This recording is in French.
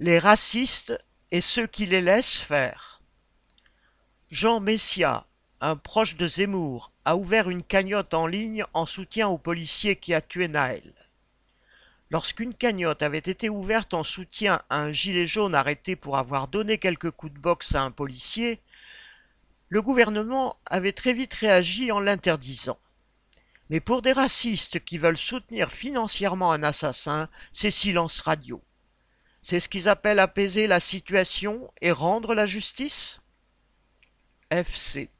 Les racistes et ceux qui les laissent faire. Jean Messia, un proche de Zemmour, a ouvert une cagnotte en ligne en soutien au policier qui a tué Naël. Lorsqu'une cagnotte avait été ouverte en soutien à un gilet jaune arrêté pour avoir donné quelques coups de boxe à un policier, le gouvernement avait très vite réagi en l'interdisant. Mais pour des racistes qui veulent soutenir financièrement un assassin, c'est silence radio. C'est ce qu'ils appellent apaiser la situation et rendre la justice FC.